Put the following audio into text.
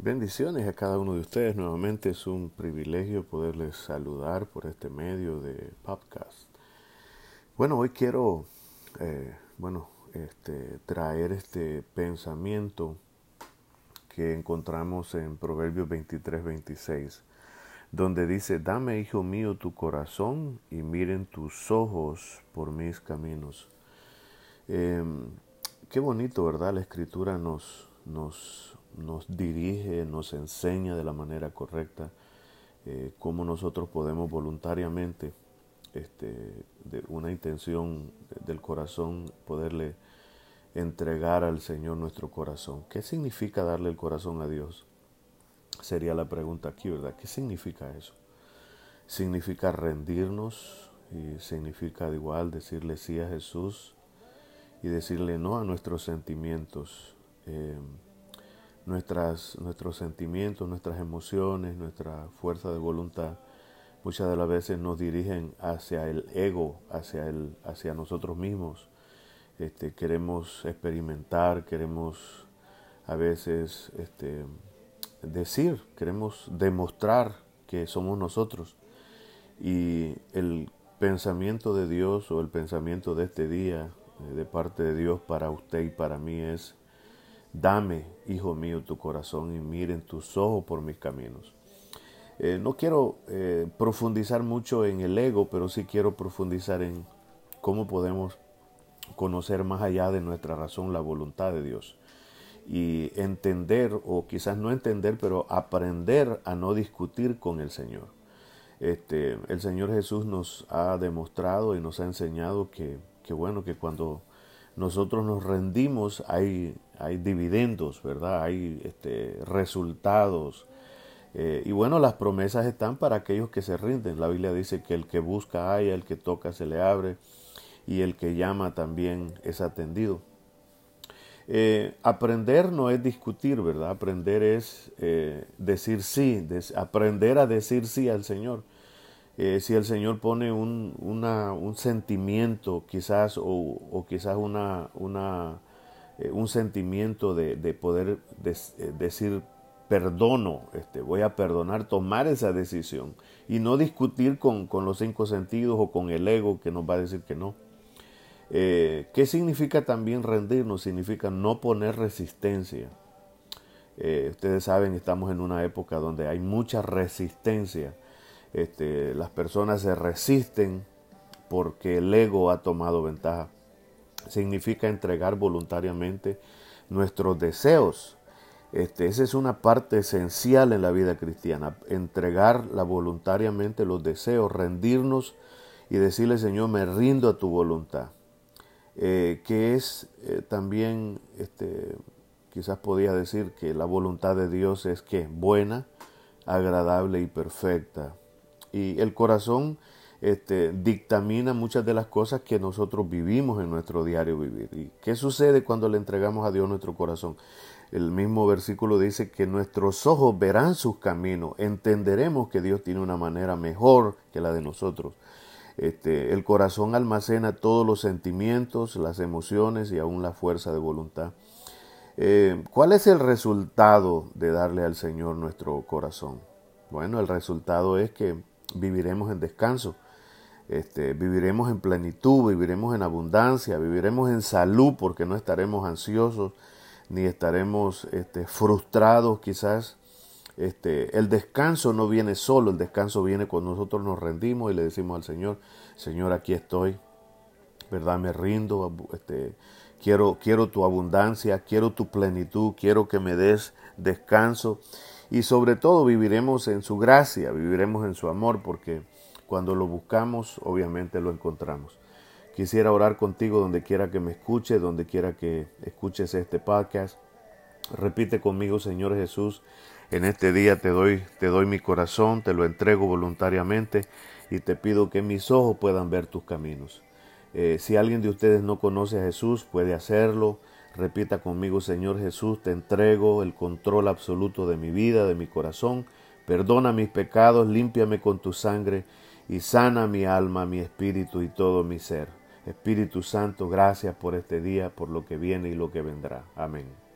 Bendiciones a cada uno de ustedes. Nuevamente es un privilegio poderles saludar por este medio de podcast. Bueno, hoy quiero, eh, bueno, este, traer este pensamiento que encontramos en Proverbios 23, 26, donde dice, dame, hijo mío, tu corazón y miren tus ojos por mis caminos. Em, qué bonito, ¿verdad? La escritura nos, nos nos dirige, nos enseña de la manera correcta eh, cómo nosotros podemos voluntariamente, este, de una intención del corazón, poderle entregar al Señor nuestro corazón. ¿Qué significa darle el corazón a Dios? Sería la pregunta aquí, ¿verdad? ¿Qué significa eso? Significa rendirnos y significa igual decirle sí a Jesús y decirle no a nuestros sentimientos. Eh, nuestras, nuestros sentimientos, nuestras emociones, nuestra fuerza de voluntad, muchas de las veces nos dirigen hacia el ego, hacia, el, hacia nosotros mismos. Este, queremos experimentar, queremos a veces este, decir, queremos demostrar que somos nosotros. Y el pensamiento de Dios o el pensamiento de este día eh, de parte de Dios para usted y para mí es Dame, hijo mío, tu corazón y miren tus ojos por mis caminos. Eh, no quiero eh, profundizar mucho en el ego, pero sí quiero profundizar en cómo podemos conocer más allá de nuestra razón la voluntad de Dios y entender, o quizás no entender, pero aprender a no discutir con el Señor. Este, el Señor Jesús nos ha demostrado y nos ha enseñado que, que bueno, que cuando nosotros nos rendimos, hay, dividendos, ¿verdad? Hay este, resultados. Eh, y bueno, las promesas están para aquellos que se rinden. La Biblia dice que el que busca haya, el que toca se le abre y el que llama también es atendido. Eh, aprender no es discutir, ¿verdad? Aprender es eh, decir sí, aprender a decir sí al Señor. Eh, si el Señor pone un, un sentimiento quizás o, quizás una, una eh, un sentimiento de, poder eh, decir perdono, este, voy a perdonar, tomar esa decisión y no discutir con, con, los cinco sentidos o con el ego que nos va a decir que no. ¿Qué significa también rendirnos? Significa no poner resistencia. ustedes saben, estamos en una época donde hay mucha resistencia este, las personas se resisten porque el ego ha tomado ventaja. Significa entregar voluntariamente nuestros deseos. Este, esa es una parte esencial en la vida cristiana, entregar voluntariamente los deseos, rendirnos y decirle, Señor, me rindo a tu voluntad. Eh, que es eh, también, este, quizás podía decir que la voluntad de Dios es que buena, agradable y perfecta. Y el corazón este, dictamina muchas de las cosas que nosotros vivimos en nuestro diario vivir. ¿Y qué sucede cuando le entregamos a Dios nuestro corazón? El mismo versículo dice que nuestros ojos verán sus caminos, entenderemos que Dios tiene una manera mejor que la de nosotros. Este, el corazón almacena todos los sentimientos, las emociones y aún la fuerza de voluntad. Eh, ¿Cuál es el resultado de darle al Señor nuestro corazón? Bueno, el resultado es que viviremos en descanso, este, viviremos en plenitud, viviremos en abundancia, viviremos en salud porque no estaremos ansiosos ni estaremos este, frustrados quizás. Este, el descanso no viene solo, el descanso viene cuando nosotros nos rendimos y le decimos al Señor, Señor, aquí estoy, ¿verdad? Me rindo, este, quiero, quiero tu abundancia, quiero tu plenitud, quiero que me des descanso y sobre todo viviremos en su gracia, viviremos en su amor, porque cuando lo buscamos, obviamente lo encontramos. Quisiera orar contigo donde quiera que me escuche, donde quiera que escuches este podcast. Repite conmigo, Señor Jesús, en este día te doy, te doy mi corazón, te lo entrego voluntariamente y te pido que mis ojos puedan ver tus caminos. Eh, si alguien de ustedes no conoce a Jesús, puede hacerlo. Repita conmigo, Señor Jesús, te entrego el control absoluto de mi vida, de mi corazón. Perdona mis pecados, límpiame con tu sangre y sana mi alma, mi espíritu y todo mi ser. Espíritu Santo, gracias por este día, por lo que viene y lo que vendrá. Amén.